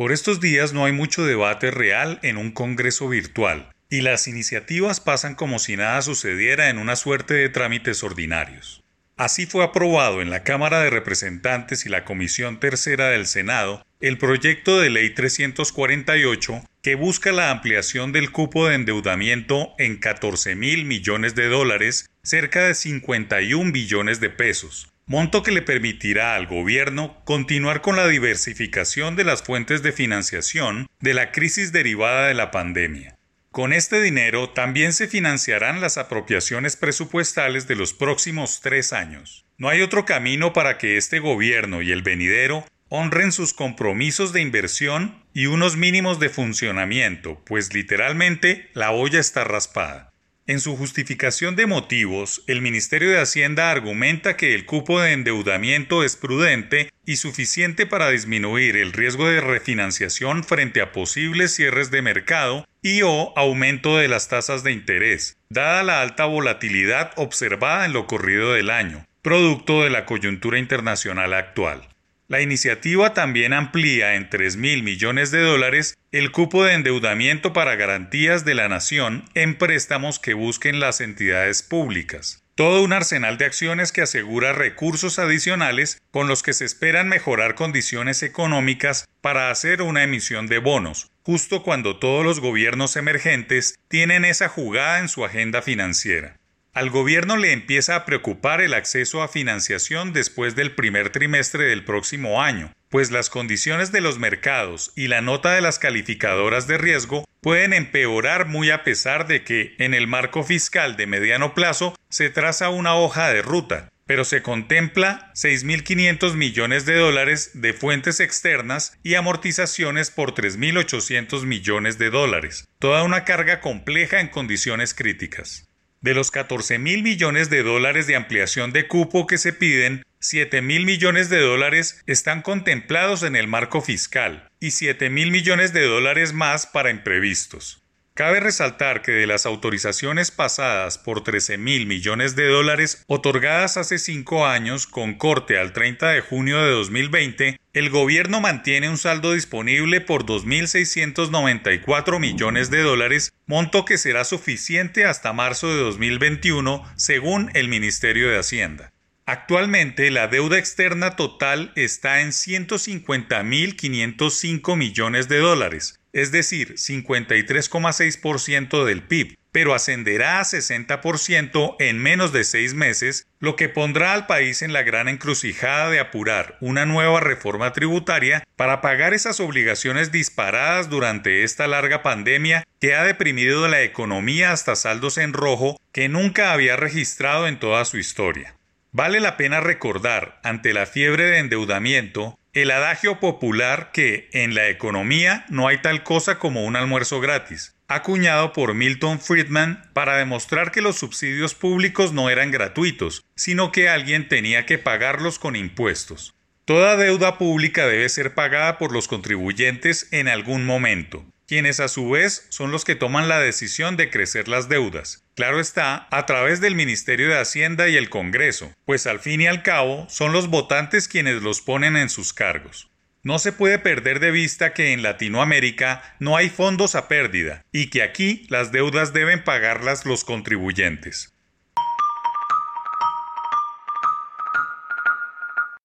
Por estos días no hay mucho debate real en un Congreso virtual, y las iniciativas pasan como si nada sucediera en una suerte de trámites ordinarios. Así fue aprobado en la Cámara de Representantes y la Comisión Tercera del Senado el proyecto de ley 348 que busca la ampliación del cupo de endeudamiento en 14 mil millones de dólares, cerca de 51 billones de pesos, monto que le permitirá al gobierno continuar con la diversificación de las fuentes de financiación de la crisis derivada de la pandemia. Con este dinero también se financiarán las apropiaciones presupuestales de los próximos tres años. No hay otro camino para que este gobierno y el venidero honren sus compromisos de inversión y unos mínimos de funcionamiento, pues literalmente la olla está raspada. En su justificación de motivos, el Ministerio de Hacienda argumenta que el cupo de endeudamiento es prudente y suficiente para disminuir el riesgo de refinanciación frente a posibles cierres de mercado y o aumento de las tasas de interés, dada la alta volatilidad observada en lo corrido del año, producto de la coyuntura internacional actual. La iniciativa también amplía en 3 mil millones de dólares el cupo de endeudamiento para garantías de la nación en préstamos que busquen las entidades públicas. Todo un arsenal de acciones que asegura recursos adicionales con los que se esperan mejorar condiciones económicas para hacer una emisión de bonos, justo cuando todos los gobiernos emergentes tienen esa jugada en su agenda financiera. Al gobierno le empieza a preocupar el acceso a financiación después del primer trimestre del próximo año, pues las condiciones de los mercados y la nota de las calificadoras de riesgo pueden empeorar muy a pesar de que en el marco fiscal de mediano plazo se traza una hoja de ruta, pero se contempla 6.500 millones de dólares de fuentes externas y amortizaciones por 3.800 millones de dólares, toda una carga compleja en condiciones críticas. De los 14 mil millones de dólares de ampliación de cupo que se piden, 7 mil millones de dólares están contemplados en el marco fiscal y 7 mil millones de dólares más para imprevistos. Cabe resaltar que de las autorizaciones pasadas por 13 mil millones de dólares otorgadas hace cinco años con corte al 30 de junio de 2020, el gobierno mantiene un saldo disponible por 2.694 millones de dólares, monto que será suficiente hasta marzo de 2021, según el Ministerio de Hacienda. Actualmente la deuda externa total está en 150.505 millones de dólares, es decir, 53,6% del PIB, pero ascenderá a 60% en menos de seis meses, lo que pondrá al país en la gran encrucijada de apurar una nueva reforma tributaria para pagar esas obligaciones disparadas durante esta larga pandemia que ha deprimido la economía hasta saldos en rojo que nunca había registrado en toda su historia. Vale la pena recordar, ante la fiebre de endeudamiento, el adagio popular que en la economía no hay tal cosa como un almuerzo gratis, acuñado por Milton Friedman para demostrar que los subsidios públicos no eran gratuitos, sino que alguien tenía que pagarlos con impuestos. Toda deuda pública debe ser pagada por los contribuyentes en algún momento quienes a su vez son los que toman la decisión de crecer las deudas. Claro está, a través del Ministerio de Hacienda y el Congreso, pues al fin y al cabo son los votantes quienes los ponen en sus cargos. No se puede perder de vista que en Latinoamérica no hay fondos a pérdida y que aquí las deudas deben pagarlas los contribuyentes.